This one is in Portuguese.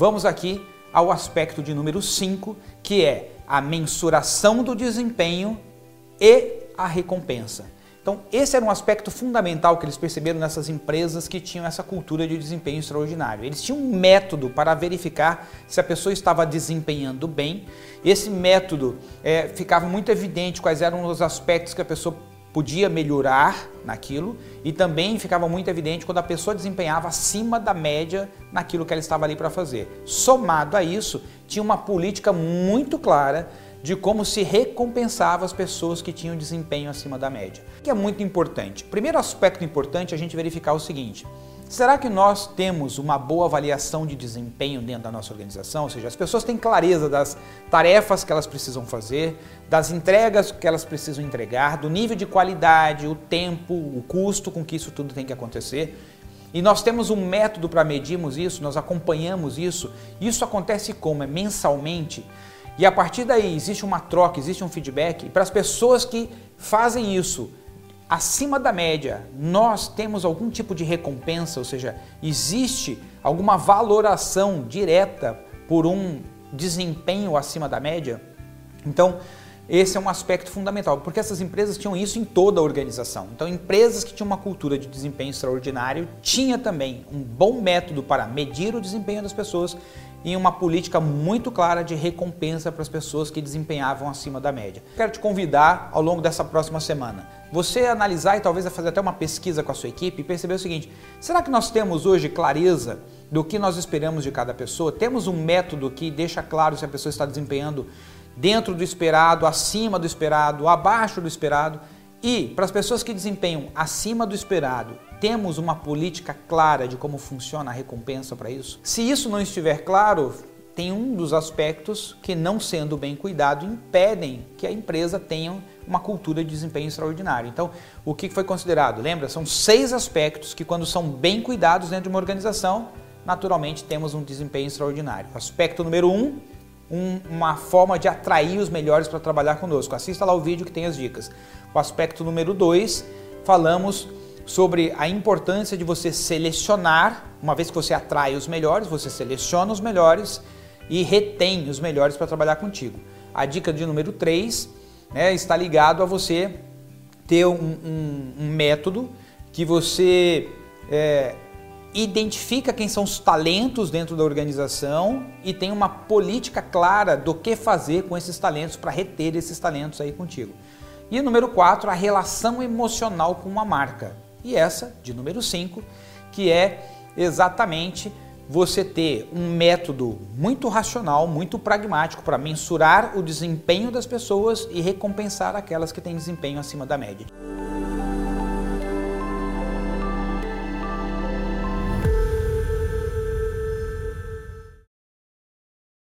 Vamos aqui ao aspecto de número 5, que é a mensuração do desempenho e a recompensa. Então, esse era um aspecto fundamental que eles perceberam nessas empresas que tinham essa cultura de desempenho extraordinário. Eles tinham um método para verificar se a pessoa estava desempenhando bem. Esse método é, ficava muito evidente quais eram os aspectos que a pessoa podia melhorar naquilo e também ficava muito evidente quando a pessoa desempenhava acima da média naquilo que ela estava ali para fazer. Somado a isso, tinha uma política muito clara de como se recompensava as pessoas que tinham desempenho acima da média. Que é muito importante? Primeiro aspecto importante é a gente verificar o seguinte: será que nós temos uma boa avaliação de desempenho dentro da nossa organização? Ou seja, as pessoas têm clareza das tarefas que elas precisam fazer, das entregas que elas precisam entregar, do nível de qualidade, o tempo, o custo com que isso tudo tem que acontecer. E nós temos um método para medirmos isso, nós acompanhamos isso. Isso acontece como? É mensalmente. E a partir daí existe uma troca, existe um feedback. E para as pessoas que fazem isso acima da média, nós temos algum tipo de recompensa, ou seja, existe alguma valoração direta por um desempenho acima da média? Então, esse é um aspecto fundamental, porque essas empresas tinham isso em toda a organização. Então, empresas que tinham uma cultura de desempenho extraordinário tinha também um bom método para medir o desempenho das pessoas e uma política muito clara de recompensa para as pessoas que desempenhavam acima da média. Quero te convidar ao longo dessa próxima semana, você analisar e talvez fazer até uma pesquisa com a sua equipe e perceber o seguinte: será que nós temos hoje clareza do que nós esperamos de cada pessoa? Temos um método que deixa claro se a pessoa está desempenhando dentro do esperado, acima do esperado, abaixo do esperado? E para as pessoas que desempenham acima do esperado, temos uma política clara de como funciona a recompensa para isso? Se isso não estiver claro, tem um dos aspectos que, não sendo bem cuidado, impedem que a empresa tenha uma cultura de desempenho extraordinário. Então, o que foi considerado? Lembra? São seis aspectos que, quando são bem cuidados dentro de uma organização, naturalmente temos um desempenho extraordinário. Aspecto número um, um, uma forma de atrair os melhores para trabalhar conosco. Assista lá o vídeo que tem as dicas. O aspecto número 2, falamos sobre a importância de você selecionar, uma vez que você atrai os melhores, você seleciona os melhores e retém os melhores para trabalhar contigo. A dica de número 3 né, está ligado a você ter um, um, um método que você é, identifica quem são os talentos dentro da organização e tem uma política clara do que fazer com esses talentos para reter esses talentos aí contigo. E número 4, a relação emocional com uma marca. E essa, de número 5, que é exatamente você ter um método muito racional, muito pragmático para mensurar o desempenho das pessoas e recompensar aquelas que têm desempenho acima da média.